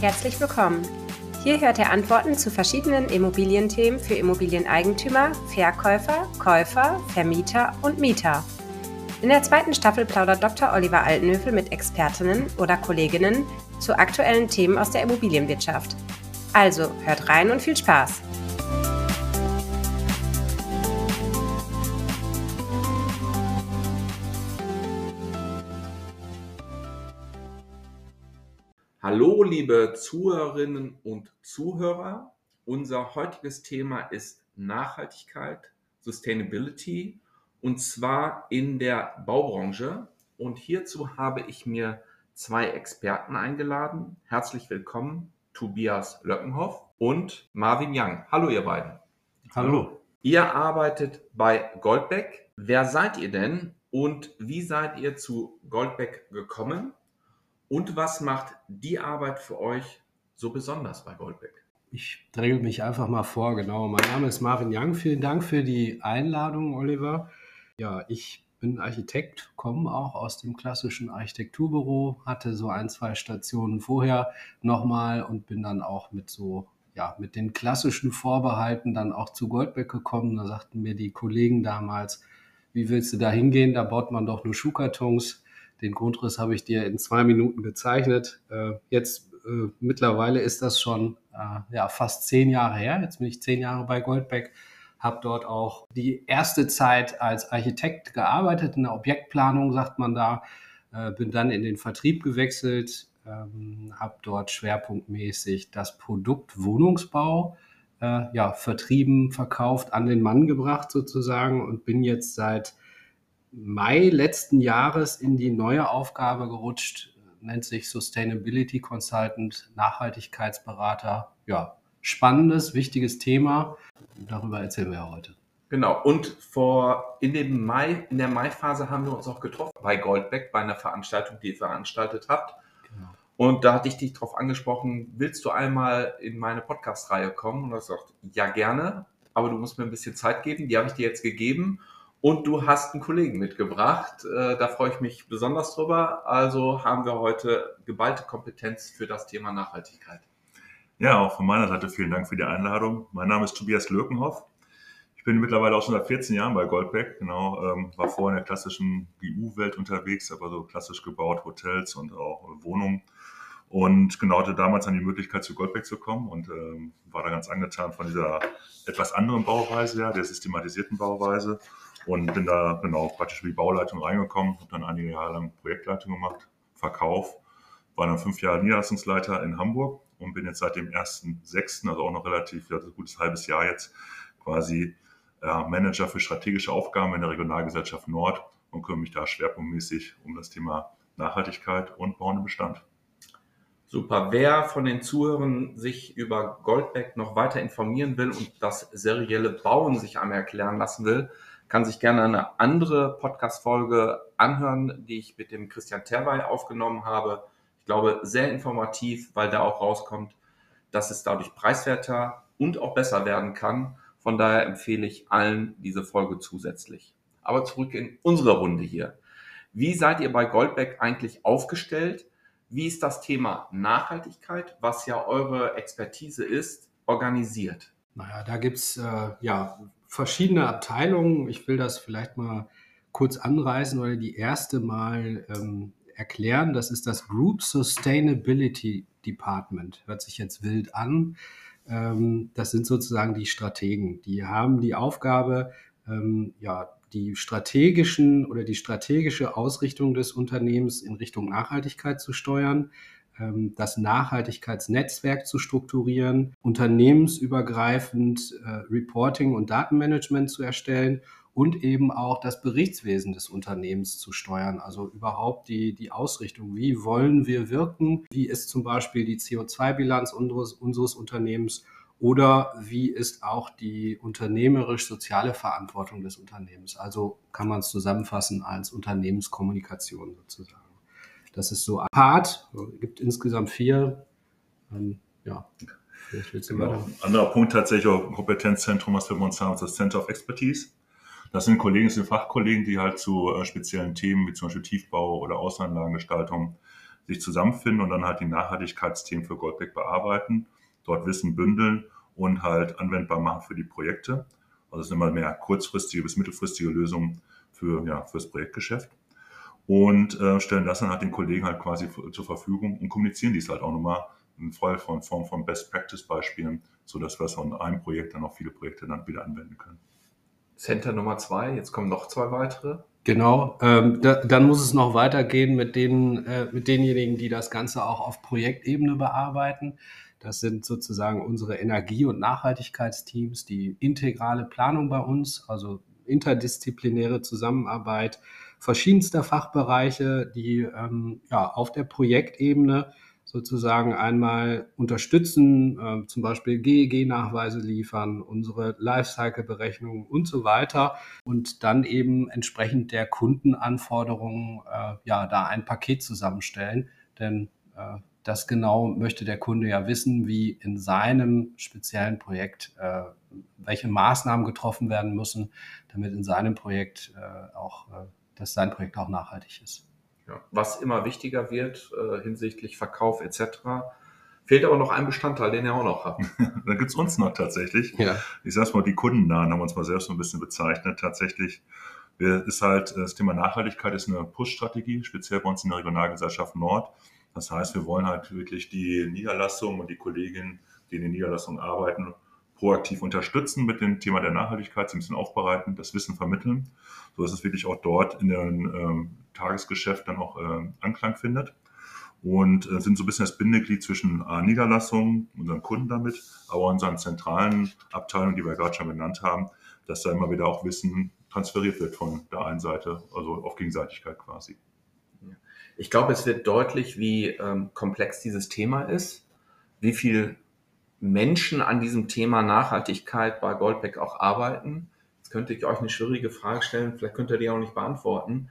Herzlich willkommen. Hier hört ihr Antworten zu verschiedenen Immobilienthemen für Immobilieneigentümer, Verkäufer, Käufer, Vermieter und Mieter. In der zweiten Staffel plaudert Dr. Oliver Altenhöfel mit Expertinnen oder Kolleginnen zu aktuellen Themen aus der Immobilienwirtschaft. Also hört rein und viel Spaß! Hallo, liebe Zuhörerinnen und Zuhörer. Unser heutiges Thema ist Nachhaltigkeit, Sustainability und zwar in der Baubranche. Und hierzu habe ich mir zwei Experten eingeladen. Herzlich willkommen, Tobias Löckenhoff und Marvin Young. Hallo, ihr beiden. Hallo. Ihr arbeitet bei Goldbeck. Wer seid ihr denn und wie seid ihr zu Goldbeck gekommen? Und was macht die Arbeit für euch so besonders bei Goldbeck? Ich dränge mich einfach mal vor, genau. Mein Name ist Marvin Young. Vielen Dank für die Einladung, Oliver. Ja, ich bin Architekt, komme auch aus dem klassischen Architekturbüro, hatte so ein, zwei Stationen vorher nochmal und bin dann auch mit so, ja, mit den klassischen Vorbehalten dann auch zu Goldbeck gekommen. Da sagten mir die Kollegen damals, wie willst du da hingehen? Da baut man doch nur Schuhkartons den Grundriss habe ich dir in zwei Minuten gezeichnet. Äh, jetzt äh, mittlerweile ist das schon äh, ja, fast zehn Jahre her. Jetzt bin ich zehn Jahre bei Goldbeck, habe dort auch die erste Zeit als Architekt gearbeitet, in der Objektplanung sagt man da, bin dann in den Vertrieb gewechselt, ähm, habe dort schwerpunktmäßig das Produkt Wohnungsbau ja, vertrieben, verkauft, an den Mann gebracht sozusagen und bin jetzt seit Mai letzten Jahres in die neue Aufgabe gerutscht, nennt sich Sustainability Consultant, Nachhaltigkeitsberater. Ja, spannendes, wichtiges Thema. Darüber erzählen wir ja heute. Genau. Und vor in dem Mai, in der Mai-Phase haben wir uns auch getroffen bei Goldbeck bei einer Veranstaltung, die ihr veranstaltet habt. Genau. Und da hatte ich dich darauf angesprochen, willst du einmal in meine Podcast-Reihe kommen? Und du hast gesagt, ja gerne, aber du musst mir ein bisschen Zeit geben. Die habe ich dir jetzt gegeben. Und du hast einen Kollegen mitgebracht. Äh, da freue ich mich besonders drüber. Also haben wir heute geballte Kompetenz für das Thema Nachhaltigkeit. Ja, auch von meiner Seite vielen Dank für die Einladung. Mein Name ist Tobias Lökenhoff. Ich bin mittlerweile auch schon seit 14 Jahren bei Goldbeck. Genau, ähm, war vorher in der klassischen GU-Welt unterwegs, aber so klassisch gebaut Hotels und auch Wohnungen. Und genau hatte damals dann die Möglichkeit, zu Goldbeck zu kommen und ähm, war da ganz angetan von dieser etwas anderen Bauweise, ja, der systematisierten Bauweise und bin da genau praktisch wie Bauleitung reingekommen, habe dann einige Jahre lang Projektleitung gemacht, Verkauf, war dann fünf Jahre Niederlassungsleiter in Hamburg und bin jetzt seit dem 1.6., also auch noch relativ, ja, ein gutes halbes Jahr jetzt, quasi äh, Manager für strategische Aufgaben in der Regionalgesellschaft Nord und kümmere mich da schwerpunktmäßig um das Thema Nachhaltigkeit und bauenden Bestand. Super. Wer von den Zuhörern sich über Goldbeck noch weiter informieren will und das serielle Bauen sich einmal erklären lassen will, kann sich gerne eine andere Podcast-Folge anhören, die ich mit dem Christian Terwey aufgenommen habe. Ich glaube, sehr informativ, weil da auch rauskommt, dass es dadurch preiswerter und auch besser werden kann. Von daher empfehle ich allen diese Folge zusätzlich. Aber zurück in unsere Runde hier. Wie seid ihr bei Goldbeck eigentlich aufgestellt? Wie ist das Thema Nachhaltigkeit, was ja eure Expertise ist, organisiert? Naja, da gibt's äh, ja verschiedene Abteilungen. Ich will das vielleicht mal kurz anreißen oder die erste mal ähm, erklären. Das ist das Group Sustainability Department. Hört sich jetzt wild an. Ähm, das sind sozusagen die Strategen. Die haben die Aufgabe, ähm, ja, die strategischen oder die strategische Ausrichtung des Unternehmens in Richtung Nachhaltigkeit zu steuern, das Nachhaltigkeitsnetzwerk zu strukturieren, unternehmensübergreifend äh, Reporting und Datenmanagement zu erstellen und eben auch das Berichtswesen des Unternehmens zu steuern. Also überhaupt die, die Ausrichtung. Wie wollen wir wirken? Wie ist zum Beispiel die CO2-Bilanz unseres, unseres Unternehmens? Oder wie ist auch die unternehmerisch-soziale Verantwortung des Unternehmens? Also kann man es zusammenfassen als Unternehmenskommunikation sozusagen. Das ist so ein Part, es gibt insgesamt vier. Ähm, ja, genau. Ein anderer Punkt tatsächlich auch Kompetenzzentrum, was wir bei uns haben, ist das Center of Expertise. Das sind Kollegen, das sind Fachkollegen, die halt zu äh, speziellen Themen wie zum Beispiel Tiefbau oder Außenanlagengestaltung sich zusammenfinden und dann halt die Nachhaltigkeitsthemen für Goldbeck bearbeiten, dort Wissen bündeln und halt anwendbar machen für die Projekte. Also es sind immer mehr kurzfristige bis mittelfristige Lösungen für, ja, fürs Projektgeschäft. Und äh, stellen das dann halt den Kollegen halt quasi zur Verfügung und kommunizieren dies halt auch nochmal in Form von Best Practice Beispielen, sodass wir es von einem Projekt dann auch viele Projekte dann wieder anwenden können. Center Nummer zwei, jetzt kommen noch zwei weitere. Genau, ähm, da, dann muss es noch weitergehen mit, denen, äh, mit denjenigen, die das Ganze auch auf Projektebene bearbeiten. Das sind sozusagen unsere Energie- und Nachhaltigkeitsteams, die integrale Planung bei uns, also interdisziplinäre Zusammenarbeit verschiedenster Fachbereiche, die ähm, ja, auf der Projektebene sozusagen einmal unterstützen, äh, zum Beispiel GEG-Nachweise liefern, unsere Lifecycle-Berechnungen und so weiter und dann eben entsprechend der Kundenanforderungen äh, ja da ein Paket zusammenstellen, denn äh, das genau möchte der Kunde ja wissen, wie in seinem speziellen Projekt, äh, welche Maßnahmen getroffen werden müssen, damit in seinem Projekt äh, auch, äh, dass sein Projekt auch nachhaltig ist. Ja, was immer wichtiger wird äh, hinsichtlich Verkauf etc. Fehlt aber noch ein Bestandteil, den ihr auch noch habt. da gibt es uns noch tatsächlich. Ja. Ich sag's mal, die Kundennahen haben wir uns mal selbst so ein bisschen bezeichnet. Tatsächlich ist halt das Thema Nachhaltigkeit ist eine Push-Strategie, speziell bei uns in der Regionalgesellschaft Nord. Das heißt, wir wollen halt wirklich die Niederlassungen und die Kolleginnen, die in den Niederlassungen arbeiten, proaktiv unterstützen mit dem Thema der Nachhaltigkeit, sie ein bisschen aufbereiten, das Wissen vermitteln, sodass es wirklich auch dort in dem ähm, Tagesgeschäft dann auch äh, Anklang findet. Und äh, sind so ein bisschen das Bindeglied zwischen A, Niederlassungen, unseren Kunden damit, aber unseren zentralen Abteilungen, die wir gerade schon genannt haben, dass da immer wieder auch Wissen transferiert wird von der einen Seite, also auf Gegenseitigkeit quasi. Ich glaube, es wird deutlich, wie ähm, komplex dieses Thema ist, wie viel Menschen an diesem Thema Nachhaltigkeit bei Goldbeck auch arbeiten. Jetzt könnte ich euch eine schwierige Frage stellen, vielleicht könnt ihr die auch nicht beantworten.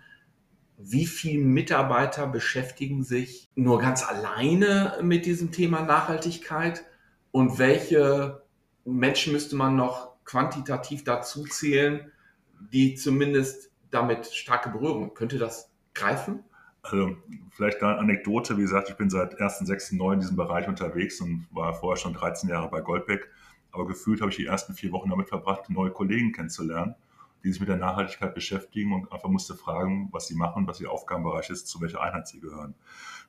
Wie viele Mitarbeiter beschäftigen sich nur ganz alleine mit diesem Thema Nachhaltigkeit? Und welche Menschen müsste man noch quantitativ dazu zählen, die zumindest damit starke Berührung? Könnte das greifen? Also vielleicht eine Anekdote, wie gesagt, ich bin seit 1.6.9 in diesem Bereich unterwegs und war vorher schon 13 Jahre bei Goldbeck. Aber gefühlt habe ich die ersten vier Wochen damit verbracht, neue Kollegen kennenzulernen, die sich mit der Nachhaltigkeit beschäftigen und einfach musste fragen, was sie machen, was ihr Aufgabenbereich ist, zu welcher Einheit sie gehören.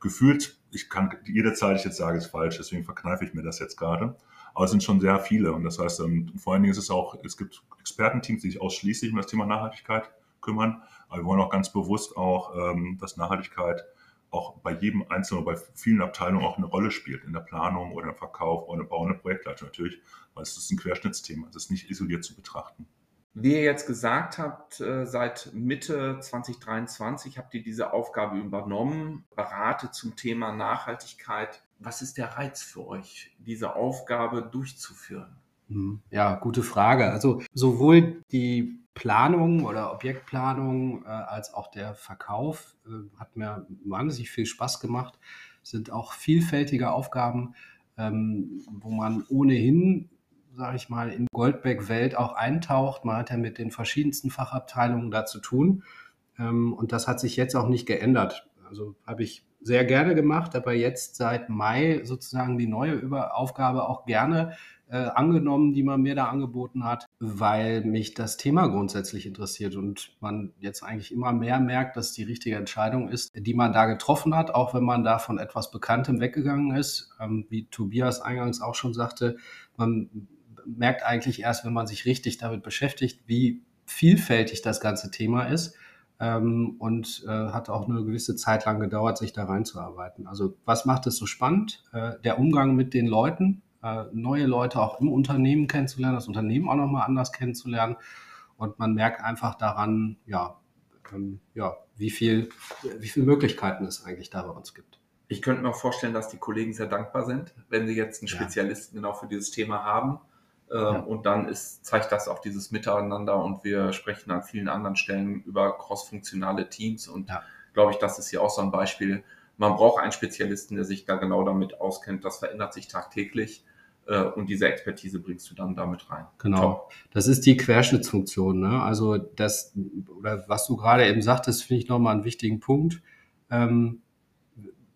Gefühlt, ich kann jede Zahl, die ich jetzt sage, ist falsch, deswegen verkneife ich mir das jetzt gerade. Aber es sind schon sehr viele und das heißt, ähm, vor allen Dingen ist es auch, es gibt Expertenteams, die sich ausschließlich um das Thema Nachhaltigkeit kümmern. Aber wir wollen auch ganz bewusst auch, ähm, dass Nachhaltigkeit auch bei jedem Einzelnen, bei vielen Abteilungen auch eine Rolle spielt, in der Planung oder im Verkauf oder im Bau und Projektleitung natürlich, weil es ist ein Querschnittsthema, es ist nicht isoliert zu betrachten. Wie ihr jetzt gesagt habt, äh, seit Mitte 2023 habt ihr diese Aufgabe übernommen, berate zum Thema Nachhaltigkeit. Was ist der Reiz für euch, diese Aufgabe durchzuführen? Hm, ja, gute Frage. Also sowohl die Planung oder Objektplanung äh, als auch der Verkauf äh, hat mir wahnsinnig viel Spaß gemacht. Sind auch vielfältige Aufgaben, ähm, wo man ohnehin, sage ich mal, in Goldberg-Welt auch eintaucht. Man hat ja mit den verschiedensten Fachabteilungen da zu tun. Ähm, und das hat sich jetzt auch nicht geändert. Also habe ich sehr gerne gemacht, aber jetzt seit Mai sozusagen die neue Aufgabe auch gerne äh, angenommen, die man mir da angeboten hat, weil mich das Thema grundsätzlich interessiert und man jetzt eigentlich immer mehr merkt, dass die richtige Entscheidung ist, die man da getroffen hat, auch wenn man da von etwas Bekanntem weggegangen ist. Ähm, wie Tobias eingangs auch schon sagte, man merkt eigentlich erst, wenn man sich richtig damit beschäftigt, wie vielfältig das ganze Thema ist. Ähm, und äh, hat auch eine gewisse Zeit lang gedauert, sich da reinzuarbeiten. Also was macht es so spannend? Äh, der Umgang mit den Leuten, äh, neue Leute auch im Unternehmen kennenzulernen, das Unternehmen auch nochmal anders kennenzulernen. Und man merkt einfach daran, ja, ähm, ja, wie viel, wie viele Möglichkeiten es eigentlich da bei uns gibt. Ich könnte mir auch vorstellen, dass die Kollegen sehr dankbar sind, wenn sie jetzt einen Spezialisten ja. genau für dieses Thema haben. Ähm, ja. Und dann ist, zeigt das auch dieses Miteinander und wir sprechen an vielen anderen Stellen über crossfunktionale Teams und ja. glaube ich, das ist hier auch so ein Beispiel. Man braucht einen Spezialisten, der sich da genau damit auskennt. Das verändert sich tagtäglich. Äh, und diese Expertise bringst du dann damit rein. Genau. Top. Das ist die Querschnittsfunktion. Ne? Also das, oder was du gerade eben sagtest, finde ich nochmal einen wichtigen Punkt. Ähm,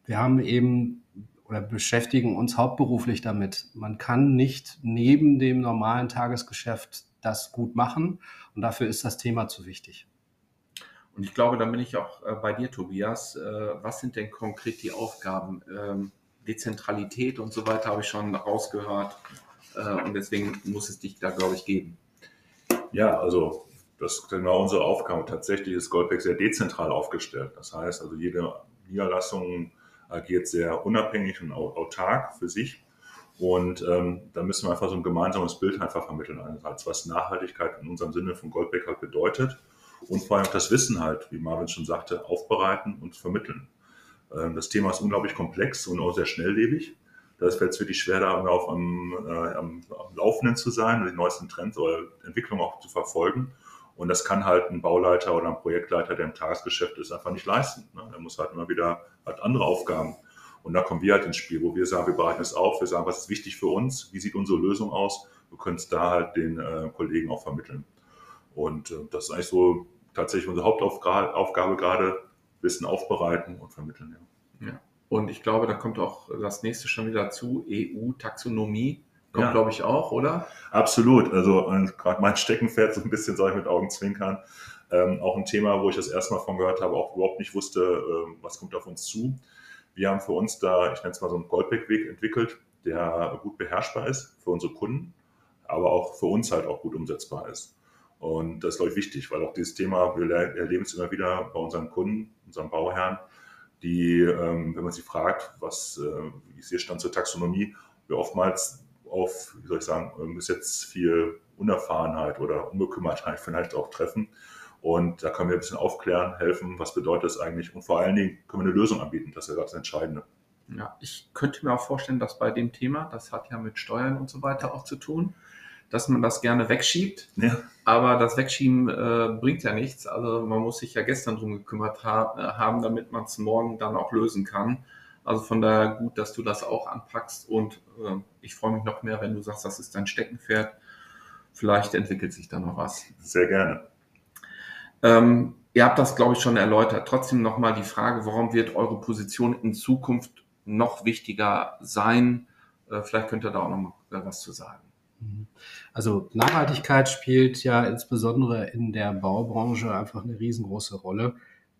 wir haben eben oder beschäftigen uns hauptberuflich damit. Man kann nicht neben dem normalen Tagesgeschäft das gut machen und dafür ist das Thema zu wichtig. Und ich glaube, da bin ich auch äh, bei dir, Tobias. Äh, was sind denn konkret die Aufgaben? Ähm, Dezentralität und so weiter habe ich schon rausgehört. Äh, und deswegen muss es dich da, glaube ich, geben. Ja, also das ist genau unsere Aufgabe. Tatsächlich ist Goldbeck sehr dezentral aufgestellt. Das heißt, also jede Niederlassung agiert sehr unabhängig und autark für sich. Und ähm, da müssen wir einfach so ein gemeinsames Bild einfach vermitteln. Einerseits, was Nachhaltigkeit in unserem Sinne von Goldbeck halt bedeutet und vor allem das Wissen halt, wie Marvin schon sagte, aufbereiten und vermitteln. Ähm, das Thema ist unglaublich komplex und auch sehr schnelllebig. Da fällt es wirklich schwer, da auf am, äh, am, am Laufenden zu sein und die neuesten Trends oder Entwicklungen auch zu verfolgen. Und das kann halt ein Bauleiter oder ein Projektleiter, der im Tagesgeschäft ist, einfach nicht leisten. Ne? Der muss halt immer wieder halt andere Aufgaben. Und da kommen wir halt ins Spiel, wo wir sagen, wir bereiten es auf, wir sagen, was ist wichtig für uns, wie sieht unsere Lösung aus. Wir können es da halt den äh, Kollegen auch vermitteln. Und äh, das ist eigentlich so tatsächlich unsere Hauptaufgabe gerade, Wissen aufbereiten und vermitteln. Ja. ja. Und ich glaube, da kommt auch das nächste schon wieder zu, EU-Taxonomie. Kommt, ja. glaube ich, auch, oder? Absolut. Also gerade mein Steckenpferd so ein bisschen, soll ich mit Augen zwinkern. Ähm, auch ein Thema, wo ich das erstmal von gehört habe, auch überhaupt nicht wusste, ähm, was kommt auf uns zu. Wir haben für uns da, ich nenne es mal so einen Goldbeck-Weg entwickelt, der gut beherrschbar ist für unsere Kunden, aber auch für uns halt auch gut umsetzbar ist. Und das ist, glaube ich, wichtig, weil auch dieses Thema, wir erleben es immer wieder bei unseren Kunden, unseren Bauherren, die, ähm, wenn man sie fragt, was äh, wie ist ihr Stand zur Taxonomie, wir oftmals auf, wie soll ich sagen, bis jetzt viel Unerfahrenheit oder Unbekümmertheit vielleicht auch treffen. Und da können wir ein bisschen aufklären, helfen, was bedeutet das eigentlich und vor allen Dingen können wir eine Lösung anbieten. Das ist ja das Entscheidende. Ja, ich könnte mir auch vorstellen, dass bei dem Thema, das hat ja mit Steuern und so weiter auch zu tun, dass man das gerne wegschiebt. Ja. Aber das Wegschieben äh, bringt ja nichts. Also man muss sich ja gestern drum gekümmert ha haben, damit man es morgen dann auch lösen kann. Also von daher gut, dass du das auch anpackst und äh, ich freue mich noch mehr, wenn du sagst, das ist dein Steckenpferd. Vielleicht entwickelt sich da noch was. Sehr gerne. Ähm, ihr habt das, glaube ich, schon erläutert. Trotzdem nochmal die Frage, warum wird eure Position in Zukunft noch wichtiger sein? Äh, vielleicht könnt ihr da auch noch mal was zu sagen. Mhm. Also Nachhaltigkeit spielt ja insbesondere in der Baubranche einfach eine riesengroße Rolle.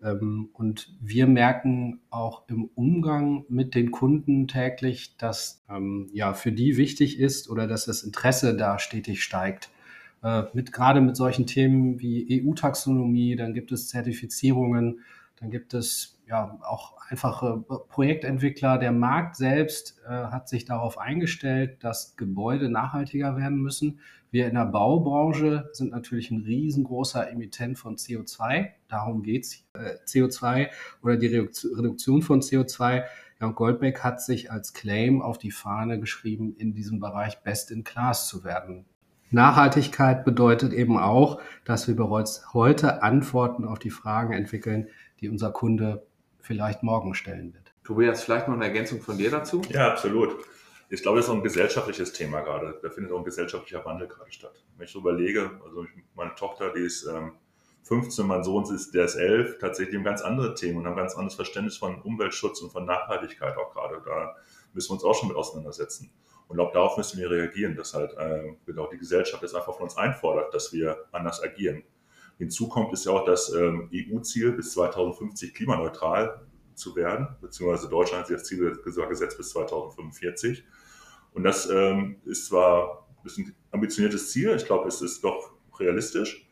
Ähm, und wir merken auch im Umgang mit den Kunden täglich, dass ähm, ja für die wichtig ist oder dass das Interesse da stetig steigt. Äh, mit, gerade mit solchen Themen wie EU-Taxonomie, dann gibt es Zertifizierungen, dann gibt es ja auch einfache Projektentwickler. Der Markt selbst äh, hat sich darauf eingestellt, dass Gebäude nachhaltiger werden müssen. Wir in der Baubranche sind natürlich ein riesengroßer Emittent von CO2. Darum geht's. Äh, CO2 oder die Reduktion von CO2. Ja, und Goldbeck hat sich als Claim auf die Fahne geschrieben, in diesem Bereich Best in Class zu werden. Nachhaltigkeit bedeutet eben auch, dass wir bereits heute Antworten auf die Fragen entwickeln, die unser Kunde vielleicht morgen stellen wird. Tobias, vielleicht noch eine Ergänzung von dir dazu? Ja, absolut. Ich glaube, das ist auch ein gesellschaftliches Thema gerade. Da findet auch ein gesellschaftlicher Wandel gerade statt. Wenn ich so überlege, also meine Tochter, die ist ähm, 15, mein Sohn ist, der ist 11, tatsächlich haben ganz andere Themen und haben ganz anderes Verständnis von Umweltschutz und von Nachhaltigkeit auch gerade. Da müssen wir uns auch schon mit auseinandersetzen. Und auch darauf müssen wir reagieren, dass halt äh, genau die Gesellschaft es einfach von uns einfordert, dass wir anders agieren. Hinzu kommt ist ja auch das ähm, EU-Ziel, bis 2050 klimaneutral zu werden, beziehungsweise Deutschland hat sich das Ziel gesetzt bis 2045. Und das ähm, ist zwar ein ambitioniertes Ziel, ich glaube, es ist doch realistisch,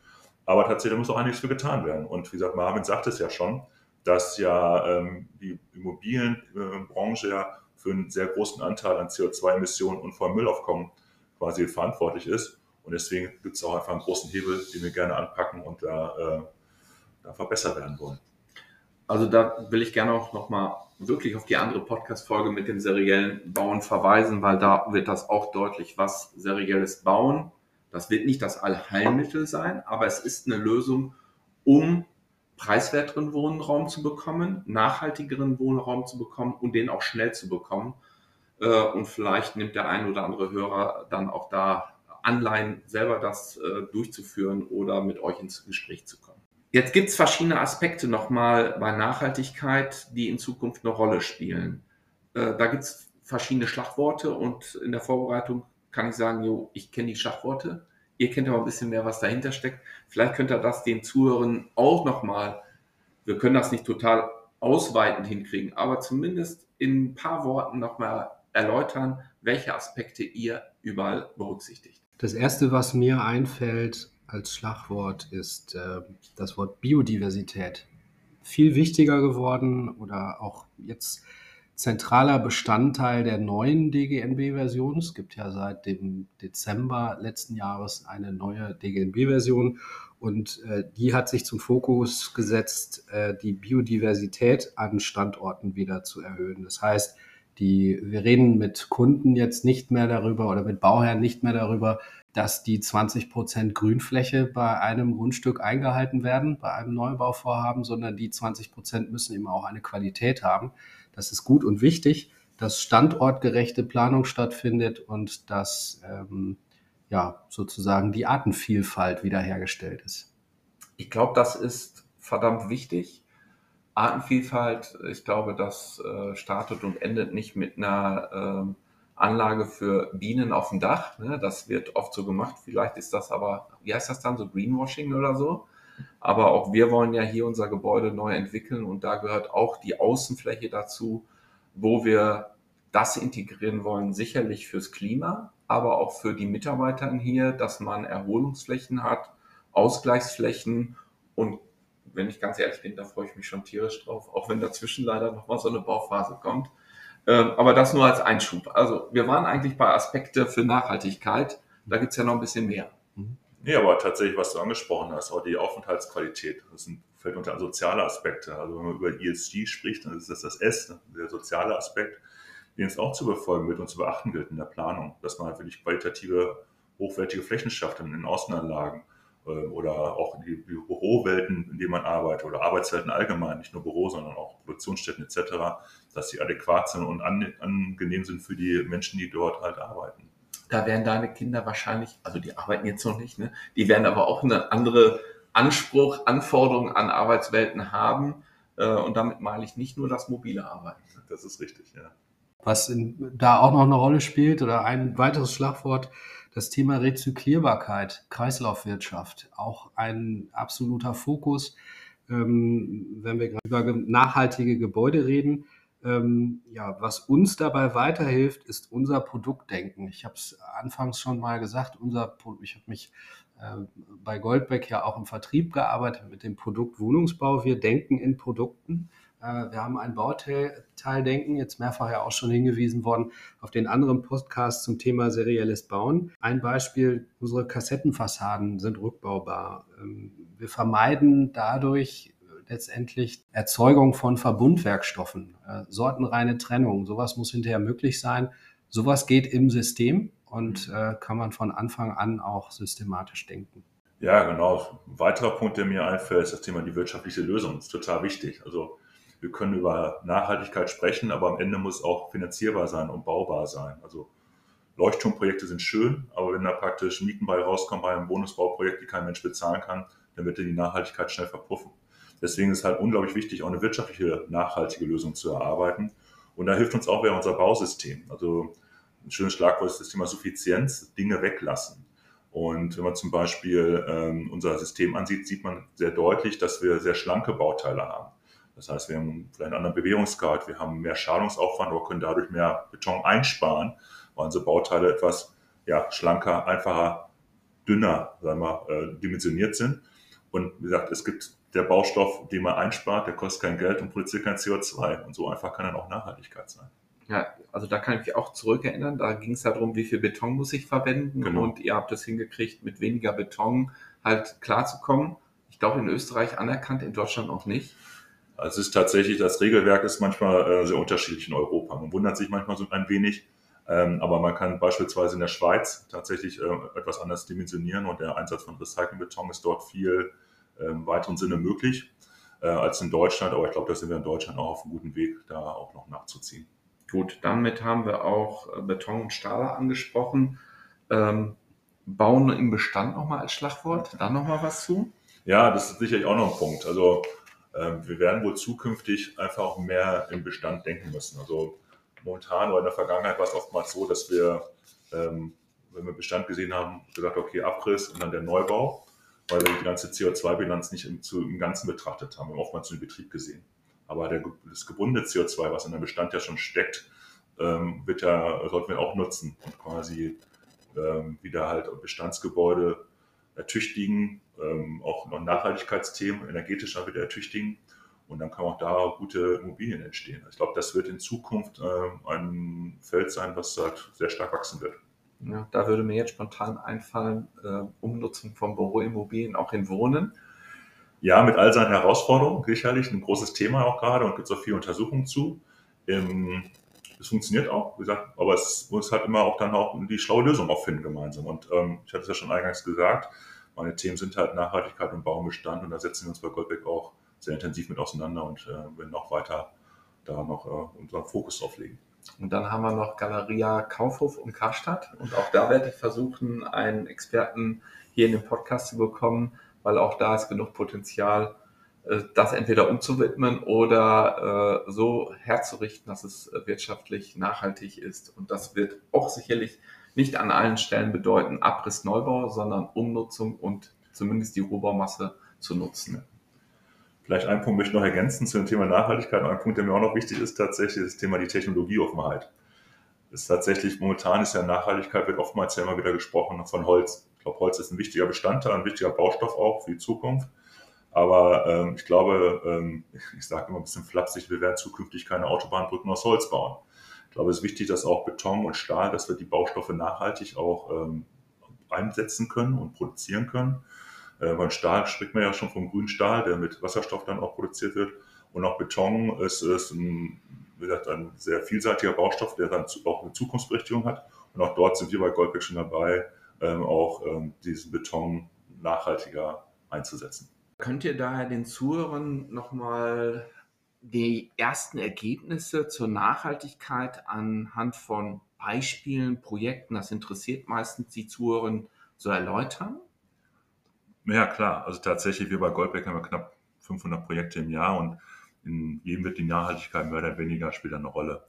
aber tatsächlich muss auch einiges für getan werden. Und wie gesagt, Marvin sagt es ja schon, dass ja ähm, die Immobilienbranche ja für einen sehr großen Anteil an CO2-Emissionen und vor allem Müllaufkommen quasi verantwortlich ist. Und deswegen gibt es auch einfach einen großen Hebel, den wir gerne anpacken und da, äh, da verbessert werden wollen. Also da will ich gerne auch nochmal wirklich auf die andere Podcast-Folge mit dem seriellen Bauen verweisen, weil da wird das auch deutlich, was serielles Bauen, das wird nicht das Allheilmittel sein, aber es ist eine Lösung, um preiswerteren Wohnraum zu bekommen, nachhaltigeren Wohnraum zu bekommen und den auch schnell zu bekommen. Äh, und vielleicht nimmt der ein oder andere Hörer dann auch da Anleihen, selber das äh, durchzuführen oder mit euch ins Gespräch zu kommen. Jetzt gibt es verschiedene Aspekte nochmal bei Nachhaltigkeit, die in Zukunft eine Rolle spielen. Äh, da gibt es verschiedene Schlagworte und in der Vorbereitung kann ich sagen, jo, ich kenne die Schlagworte. Ihr kennt aber ein bisschen mehr, was dahinter steckt. Vielleicht könnt ihr das den Zuhörern auch nochmal, wir können das nicht total ausweitend hinkriegen, aber zumindest in ein paar Worten nochmal erläutern, welche Aspekte ihr überall berücksichtigt. Das Erste, was mir einfällt als Schlagwort, ist äh, das Wort Biodiversität. Viel wichtiger geworden oder auch jetzt zentraler Bestandteil der neuen DGNB-Version. Es gibt ja seit dem Dezember letzten Jahres eine neue DGNB-Version und äh, die hat sich zum Fokus gesetzt, äh, die Biodiversität an Standorten wieder zu erhöhen. Das heißt, die, wir reden mit Kunden jetzt nicht mehr darüber oder mit Bauherren nicht mehr darüber, dass die 20 Prozent Grünfläche bei einem Grundstück eingehalten werden, bei einem Neubauvorhaben, sondern die 20 Prozent müssen eben auch eine Qualität haben. Das ist gut und wichtig, dass standortgerechte Planung stattfindet und dass ähm, ja sozusagen die Artenvielfalt wiederhergestellt ist. Ich glaube, das ist verdammt wichtig Artenvielfalt, ich glaube, das äh, startet und endet nicht mit einer äh, Anlage für Bienen auf dem Dach. Ne? Das wird oft so gemacht. Vielleicht ist das aber, wie heißt das dann, so Greenwashing oder so. Aber auch wir wollen ja hier unser Gebäude neu entwickeln und da gehört auch die Außenfläche dazu, wo wir das integrieren wollen, sicherlich fürs Klima, aber auch für die Mitarbeiter hier, dass man Erholungsflächen hat, Ausgleichsflächen und wenn ich ganz ehrlich bin, da freue ich mich schon tierisch drauf, auch wenn dazwischen leider nochmal so eine Bauphase kommt. Ähm, aber das nur als Einschub. Also wir waren eigentlich bei Aspekte für Nachhaltigkeit. Da gibt es ja noch ein bisschen mehr. Mhm. Nee, aber tatsächlich, was du angesprochen hast, auch die Aufenthaltsqualität, das sind, fällt unter soziale Aspekte. Also wenn man über ESG spricht, dann ist das das S, der soziale Aspekt, den es auch zu befolgen wird und zu beachten gilt in der Planung, dass man halt wirklich qualitative, hochwertige Flächen schafft in den Außenanlagen oder auch die, die Bürowelten, in denen man arbeitet oder Arbeitswelten allgemein, nicht nur Büro, sondern auch Produktionsstätten etc., dass sie adäquat sind und an, angenehm sind für die Menschen, die dort halt arbeiten. Da werden deine Kinder wahrscheinlich, also die arbeiten jetzt noch nicht, ne? die werden aber auch eine andere Anspruch, Anforderung an Arbeitswelten haben. Äh, und damit meine ich nicht nur das mobile Arbeiten. Das ist richtig, ja. Was in, da auch noch eine Rolle spielt oder ein weiteres Schlagwort das Thema Rezyklierbarkeit, Kreislaufwirtschaft, auch ein absoluter Fokus, ähm, wenn wir gerade über nachhaltige Gebäude reden. Ähm, ja, was uns dabei weiterhilft, ist unser Produktdenken. Ich habe es anfangs schon mal gesagt, unser, ich habe mich äh, bei Goldbeck ja auch im Vertrieb gearbeitet mit dem Produkt Wohnungsbau. Wir denken in Produkten. Äh, wir haben ein Bauteildenken, jetzt mehrfach ja auch schon hingewiesen worden, auf den anderen Podcast zum Thema serielles Bauen. Ein Beispiel, unsere Kassettenfassaden sind rückbaubar. Ähm, wir vermeiden dadurch letztendlich Erzeugung von Verbundwerkstoffen, äh, sortenreine Trennung. Sowas muss hinterher möglich sein. Sowas geht im System und äh, kann man von Anfang an auch systematisch denken. Ja, genau. Ein weiterer Punkt, der mir einfällt, ist das Thema die wirtschaftliche Lösung. Das ist total wichtig. Also wir können über Nachhaltigkeit sprechen, aber am Ende muss auch finanzierbar sein und baubar sein. Also Leuchtturmprojekte sind schön, aber wenn da praktisch Mieten bei rauskommen bei einem Bonusbauprojekt, die kein Mensch bezahlen kann, dann wird die Nachhaltigkeit schnell verpuffen. Deswegen ist halt unglaublich wichtig, auch eine wirtschaftliche, nachhaltige Lösung zu erarbeiten. Und da hilft uns auch wieder unser Bausystem. Also ein schönes Schlagwort ist das Thema Suffizienz, Dinge weglassen. Und wenn man zum Beispiel ähm, unser System ansieht, sieht man sehr deutlich, dass wir sehr schlanke Bauteile haben. Das heißt, wir haben vielleicht einen anderen Bewährungsgrad, wir haben mehr Schadungsaufwand, aber können dadurch mehr Beton einsparen, weil unsere Bauteile etwas ja, schlanker, einfacher, dünner sagen wir, äh, dimensioniert sind. Und wie gesagt, es gibt der Baustoff, den man einspart, der kostet kein Geld und produziert kein CO2. Und so einfach kann dann auch Nachhaltigkeit sein. Ja, also da kann ich mich auch zurückerinnern. Da ging es darum, wie viel Beton muss ich verwenden. Genau. Und ihr habt es hingekriegt, mit weniger Beton halt klarzukommen. Ich glaube, in Österreich anerkannt, in Deutschland auch nicht. Also es ist tatsächlich, das Regelwerk ist manchmal äh, sehr unterschiedlich in Europa. Man wundert sich manchmal so ein wenig, ähm, aber man kann beispielsweise in der Schweiz tatsächlich äh, etwas anders dimensionieren und der Einsatz von Recyclingbeton ist dort viel äh, im weiteren Sinne möglich äh, als in Deutschland. Aber ich glaube, da sind wir in Deutschland auch auf einem guten Weg, da auch noch nachzuziehen. Gut, damit haben wir auch Beton und Stahl angesprochen. Ähm, Bauen im Bestand nochmal als Schlagwort, da nochmal was zu? Ja, das ist sicherlich auch noch ein Punkt. Also ähm, wir werden wohl zukünftig einfach auch mehr im Bestand denken müssen. Also momentan oder in der Vergangenheit war es oftmals so, dass wir, ähm, wenn wir Bestand gesehen haben, gesagt, okay, Abriss und dann der Neubau, weil wir die ganze CO2-Bilanz nicht im, zu, im Ganzen betrachtet haben. Wir haben oftmals den Betrieb gesehen. Aber der, das gebundene CO2, was in der Bestand ja schon steckt, ähm, wird ja, sollten wir auch nutzen und quasi ähm, wieder halt Bestandsgebäude ertüchtigen, ähm, auch noch Nachhaltigkeitsthemen energetisch wieder ertüchtigen. Und dann kann auch da gute Immobilien entstehen. Ich glaube, das wird in Zukunft äh, ein Feld sein, was halt sehr stark wachsen wird. Ja, da würde mir jetzt spontan einfallen, äh, Umnutzung von Büroimmobilien auch in Wohnen. Ja, mit all seinen Herausforderungen, sicherlich ein großes Thema auch gerade und gibt es auch viele Untersuchungen zu. Im, es funktioniert auch, wie gesagt, aber es muss halt immer auch dann auch die schlaue Lösung auch finden gemeinsam. Und ähm, ich hatte es ja schon eingangs gesagt, meine Themen sind halt Nachhaltigkeit und Baumbestand und da setzen wir uns bei Goldbeck auch sehr intensiv mit auseinander und äh, werden auch weiter da noch äh, unseren Fokus drauf legen. Und dann haben wir noch Galeria Kaufhof und Karstadt. Und auch da werde ich versuchen, einen Experten hier in den Podcast zu bekommen, weil auch da ist genug Potenzial, das entweder umzuwidmen oder äh, so herzurichten, dass es wirtschaftlich nachhaltig ist. Und das wird auch sicherlich nicht an allen Stellen bedeuten Abriss Neubau, sondern Umnutzung und zumindest die Rohbaumasse zu nutzen. Vielleicht einen Punkt möchte ich noch ergänzen zu dem Thema Nachhaltigkeit. Ein Punkt, der mir auch noch wichtig ist, tatsächlich das Thema die Technologieoffenheit. ist tatsächlich, momentan ist ja Nachhaltigkeit, wird oftmals ja immer wieder gesprochen von Holz. Ich glaube, Holz ist ein wichtiger Bestandteil, ein wichtiger Baustoff auch für die Zukunft. Aber ähm, ich glaube, ähm, ich sage immer ein bisschen flapsig, wir werden zukünftig keine Autobahnbrücken aus Holz bauen. Ich glaube, es ist wichtig, dass auch Beton und Stahl, dass wir die Baustoffe nachhaltig auch ähm, einsetzen können und produzieren können. Äh, beim Stahl spricht man ja schon vom grünen Stahl, der mit Wasserstoff dann auch produziert wird. Und auch Beton ist, ist ein, wie gesagt, ein sehr vielseitiger Baustoff, der dann auch eine Zukunftsberichtigung hat. Und auch dort sind wir bei Goldbeck schon dabei, ähm, auch ähm, diesen Beton nachhaltiger einzusetzen. Könnt ihr daher den Zuhörern nochmal die ersten Ergebnisse zur Nachhaltigkeit anhand von Beispielen, Projekten, das interessiert meistens die Zuhörer, so erläutern? Ja, klar. Also tatsächlich, wir bei Goldbeck haben wir knapp 500 Projekte im Jahr und in jedem wird die Nachhaltigkeit mehr oder weniger spielt eine Rolle.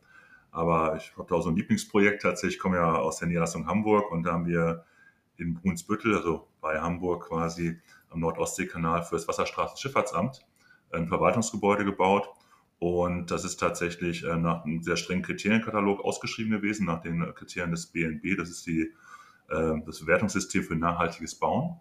Aber ich habe da auch so ein Lieblingsprojekt tatsächlich. Ich komme ja aus der Niederlassung Hamburg und da haben wir in Brunsbüttel, also bei Hamburg quasi am Nordostseekanal für das Wasserstraßenschifffahrtsamt ein Verwaltungsgebäude gebaut. Und das ist tatsächlich äh, nach einem sehr strengen Kriterienkatalog ausgeschrieben gewesen, nach den Kriterien des BNB. Das ist die, äh, das Bewertungssystem für nachhaltiges Bauen.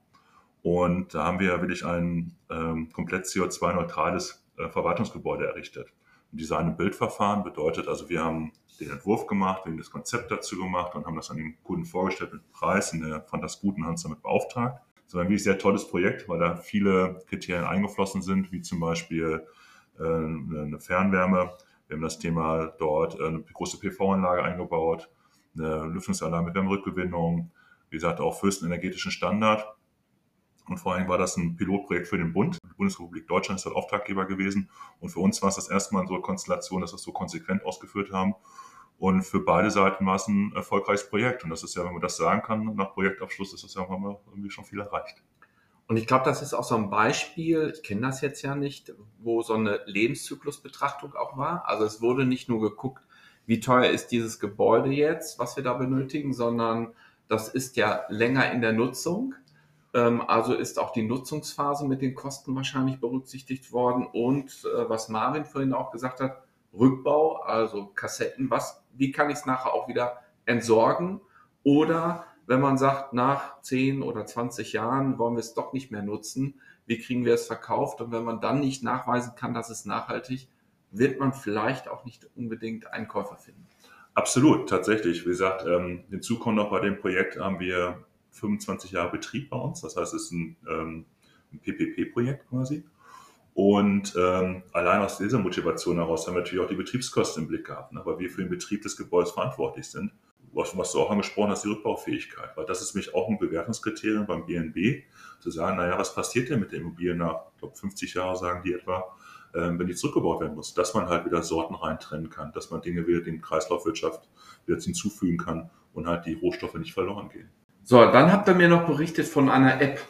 Und da haben wir wirklich ein ähm, komplett CO2-neutrales äh, Verwaltungsgebäude errichtet. Design- und Bildverfahren bedeutet also, wir haben den Entwurf gemacht, wir haben das Konzept dazu gemacht und haben das an den Kunden vorgestellt mit Preis und der fand das gut und hat uns damit beauftragt. War ein wirklich sehr tolles Projekt, weil da viele Kriterien eingeflossen sind, wie zum Beispiel äh, eine Fernwärme. Wir haben das Thema dort äh, eine große PV-Anlage eingebaut, eine Lüftungsanlage mit Wärmerückgewinnung, wie gesagt auch den energetischen Standard. Und vor allem war das ein Pilotprojekt für den Bund. Die Bundesrepublik Deutschland ist der Auftraggeber gewesen. Und für uns war es das erste Mal in so einer Konstellation, dass wir es so konsequent ausgeführt haben. Und für beide Seiten war es ein erfolgreiches Projekt. Und das ist ja, wenn man das sagen kann, nach Projektabschluss ist das ja irgendwie schon viel erreicht. Und ich glaube, das ist auch so ein Beispiel, ich kenne das jetzt ja nicht, wo so eine Lebenszyklusbetrachtung auch war. Also es wurde nicht nur geguckt, wie teuer ist dieses Gebäude jetzt, was wir da benötigen, sondern das ist ja länger in der Nutzung. Ähm, also ist auch die Nutzungsphase mit den Kosten wahrscheinlich berücksichtigt worden. Und äh, was Marvin vorhin auch gesagt hat, Rückbau, also Kassetten, was, wie kann ich es nachher auch wieder entsorgen? Oder wenn man sagt, nach 10 oder 20 Jahren wollen wir es doch nicht mehr nutzen, wie kriegen wir es verkauft? Und wenn man dann nicht nachweisen kann, dass es nachhaltig, wird man vielleicht auch nicht unbedingt einen Käufer finden. Absolut, tatsächlich. Wie gesagt, ähm, hinzu kommt noch bei dem Projekt haben wir 25 Jahre Betrieb bei uns. Das heißt, es ist ein, ähm, ein PPP-Projekt quasi. Und ähm, allein aus dieser Motivation heraus haben wir natürlich auch die Betriebskosten im Blick gehabt, ne, weil wir für den Betrieb des Gebäudes verantwortlich sind. Was, was du auch angesprochen hast, die Rückbaufähigkeit, weil das ist nämlich auch ein Bewertungskriterium beim BNB, zu sagen, naja, was passiert denn mit der Immobilie nach, ich glaube, 50 Jahren sagen die etwa, ähm, wenn die zurückgebaut werden muss, dass man halt wieder Sorten reintrennen kann, dass man Dinge wieder in Kreislaufwirtschaft wieder hinzufügen kann und halt die Rohstoffe nicht verloren gehen. So, dann habt ihr mir noch berichtet von einer App.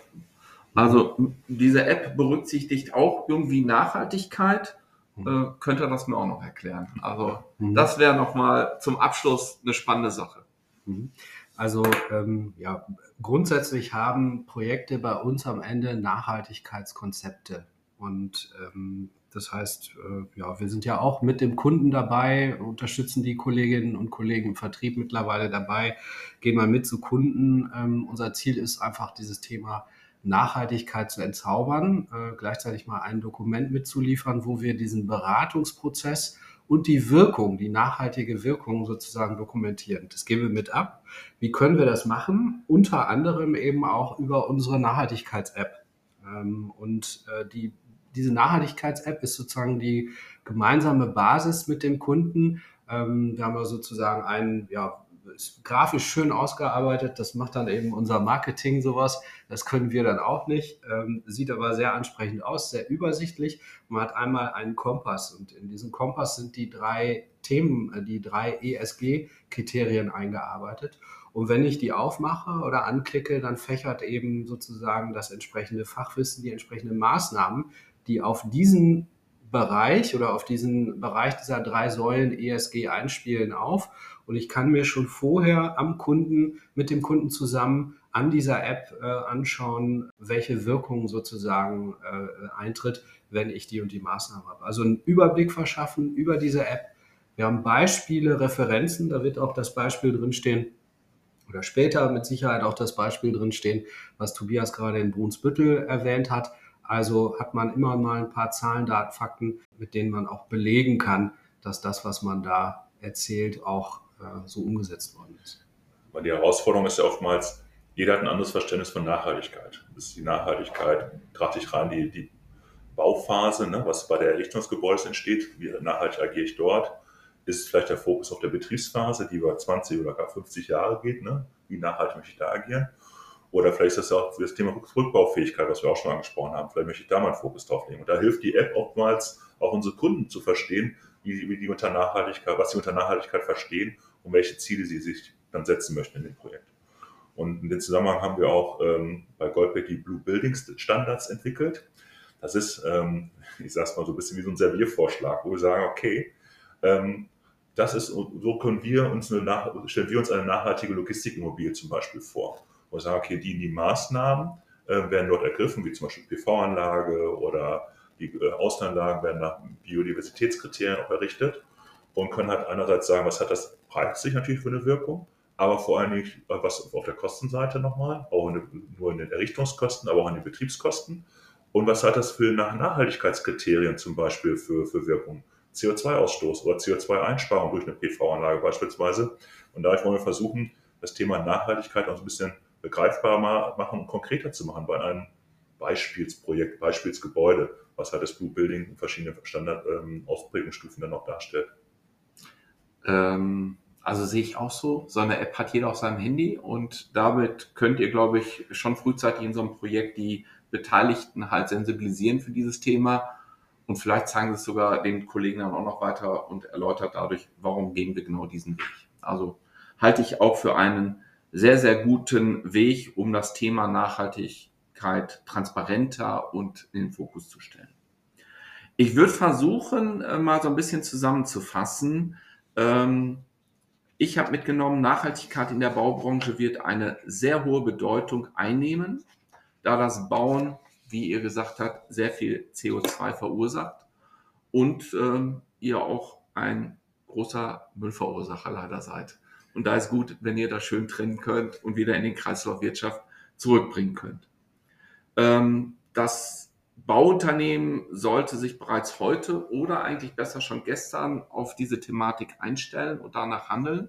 Also diese App berücksichtigt auch irgendwie Nachhaltigkeit. Mhm. Äh, könnt ihr das mir auch noch erklären? Also mhm. das wäre nochmal zum Abschluss eine spannende Sache. Mhm. Also ähm, ja, grundsätzlich haben Projekte bei uns am Ende Nachhaltigkeitskonzepte. Und ähm, das heißt, äh, ja, wir sind ja auch mit dem Kunden dabei, unterstützen die Kolleginnen und Kollegen im Vertrieb mittlerweile dabei, gehen mal mit zu Kunden. Ähm, unser Ziel ist einfach dieses Thema Nachhaltigkeit zu entzaubern, äh, gleichzeitig mal ein Dokument mitzuliefern, wo wir diesen Beratungsprozess und die Wirkung, die nachhaltige Wirkung sozusagen dokumentieren. Das geben wir mit ab. Wie können wir das machen? Unter anderem eben auch über unsere Nachhaltigkeits-App. Ähm, und äh, die diese Nachhaltigkeits-App ist sozusagen die gemeinsame Basis mit dem Kunden. Ähm, da haben wir sozusagen einen, ja, ist grafisch schön ausgearbeitet. Das macht dann eben unser Marketing sowas. Das können wir dann auch nicht. Ähm, sieht aber sehr ansprechend aus, sehr übersichtlich. Man hat einmal einen Kompass und in diesem Kompass sind die drei Themen, äh, die drei ESG-Kriterien eingearbeitet. Und wenn ich die aufmache oder anklicke, dann fächert eben sozusagen das entsprechende Fachwissen, die entsprechenden Maßnahmen die auf diesen Bereich oder auf diesen Bereich dieser drei Säulen ESG einspielen auf. Und ich kann mir schon vorher am Kunden, mit dem Kunden zusammen an dieser App äh, anschauen, welche Wirkung sozusagen äh, eintritt, wenn ich die und die Maßnahmen habe. Also einen Überblick verschaffen über diese App. Wir haben Beispiele, Referenzen, da wird auch das Beispiel drinstehen, oder später mit Sicherheit auch das Beispiel drinstehen, was Tobias gerade in Brunsbüttel erwähnt hat. Also hat man immer mal ein paar Zahlen, Daten, Fakten, mit denen man auch belegen kann, dass das, was man da erzählt, auch äh, so umgesetzt worden ist. Weil die Herausforderung ist ja oftmals, jeder hat ein anderes Verständnis von Nachhaltigkeit. Das ist die Nachhaltigkeit, trage ich rein, die, die Bauphase, ne, was bei der Errichtung des Gebäudes entsteht, wie nachhaltig agiere ich dort, ist vielleicht der Fokus auf der Betriebsphase, die über 20 oder gar 50 Jahre geht, ne? wie nachhaltig möchte ich da agieren. Oder vielleicht ist das ja auch das Thema Rückbaufähigkeit, was wir auch schon angesprochen haben. Vielleicht möchte ich da mal einen Fokus drauf legen. Und da hilft die App oftmals auch unsere Kunden zu verstehen, wie, wie die unter Nachhaltigkeit, was sie unter Nachhaltigkeit verstehen und welche Ziele sie sich dann setzen möchten in dem Projekt. Und in dem Zusammenhang haben wir auch ähm, bei Goldbeck die Blue Buildings Standards entwickelt. Das ist, ähm, ich sage es mal so ein bisschen wie so ein Serviervorschlag, wo wir sagen, okay, ähm, das ist, so können wir uns eine, stellen wir uns eine nachhaltige Logistikimmobilie zum Beispiel vor wir sagen, okay, die, die Maßnahmen äh, werden dort ergriffen, wie zum Beispiel PV-Anlage oder die äh, Außenanlagen werden nach Biodiversitätskriterien auch errichtet und können halt einerseits sagen, was hat das preislich natürlich für eine Wirkung, aber vor allen Dingen äh, was auf der Kostenseite nochmal, auch in, nur in den Errichtungskosten, aber auch in den Betriebskosten. Und was hat das für Nachhaltigkeitskriterien zum Beispiel für, für Wirkung? CO2-Ausstoß oder CO2-Einsparung durch eine PV-Anlage beispielsweise. Und dadurch wollen wir versuchen, das Thema Nachhaltigkeit auch ein bisschen begreifbar machen und konkreter zu machen bei einem Beispielsprojekt, Beispielsgebäude, was halt das Blue Building in verschiedenen Standard-Ausprägungsstufen ähm, dann auch darstellt. Ähm, also sehe ich auch so. So eine App hat jeder auf seinem Handy und damit könnt ihr, glaube ich, schon frühzeitig in so einem Projekt die Beteiligten halt sensibilisieren für dieses Thema und vielleicht zeigen sie es sogar den Kollegen dann auch noch weiter und erläutert dadurch, warum gehen wir genau diesen Weg. Also halte ich auch für einen sehr, sehr guten Weg, um das Thema Nachhaltigkeit transparenter und in den Fokus zu stellen. Ich würde versuchen, äh, mal so ein bisschen zusammenzufassen. Ähm, ich habe mitgenommen, Nachhaltigkeit in der Baubranche wird eine sehr hohe Bedeutung einnehmen, da das Bauen, wie ihr gesagt habt, sehr viel CO2 verursacht und ähm, ihr auch ein großer Müllverursacher leider seid. Und da ist gut, wenn ihr das schön trennen könnt und wieder in den Kreislauf Wirtschaft zurückbringen könnt. Ähm, das Bauunternehmen sollte sich bereits heute oder eigentlich besser schon gestern auf diese Thematik einstellen und danach handeln.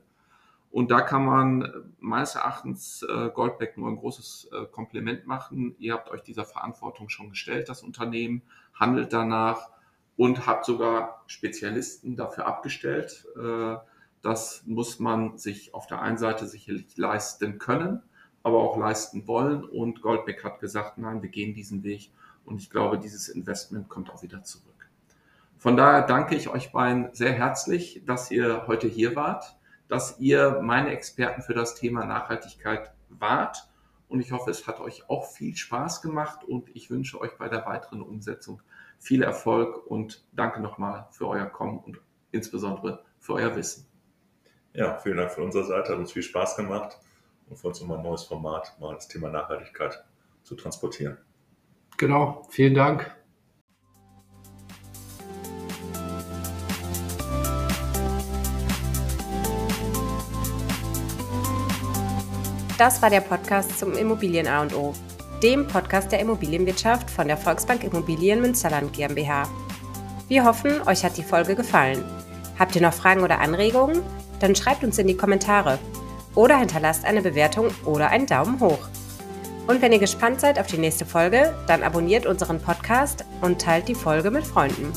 Und da kann man meines Erachtens äh, Goldbeck nur ein großes äh, Kompliment machen. Ihr habt euch dieser Verantwortung schon gestellt, das Unternehmen, handelt danach und habt sogar Spezialisten dafür abgestellt. Äh, das muss man sich auf der einen Seite sicherlich leisten können, aber auch leisten wollen. Und Goldbeck hat gesagt, nein, wir gehen diesen Weg. Und ich glaube, dieses Investment kommt auch wieder zurück. Von daher danke ich euch beiden sehr herzlich, dass ihr heute hier wart, dass ihr meine Experten für das Thema Nachhaltigkeit wart und ich hoffe, es hat euch auch viel Spaß gemacht und ich wünsche euch bei der weiteren Umsetzung viel Erfolg und danke nochmal für euer Kommen und insbesondere für euer Wissen. Ja, vielen Dank von unserer Seite, hat uns viel Spaß gemacht und für uns nochmal ein neues Format, mal das Thema Nachhaltigkeit zu transportieren. Genau, vielen Dank. Das war der Podcast zum Immobilien A und O, dem Podcast der Immobilienwirtschaft von der Volksbank Immobilien Münsterland GmbH. Wir hoffen, euch hat die Folge gefallen. Habt ihr noch Fragen oder Anregungen? Dann schreibt uns in die Kommentare oder hinterlasst eine Bewertung oder einen Daumen hoch. Und wenn ihr gespannt seid auf die nächste Folge, dann abonniert unseren Podcast und teilt die Folge mit Freunden.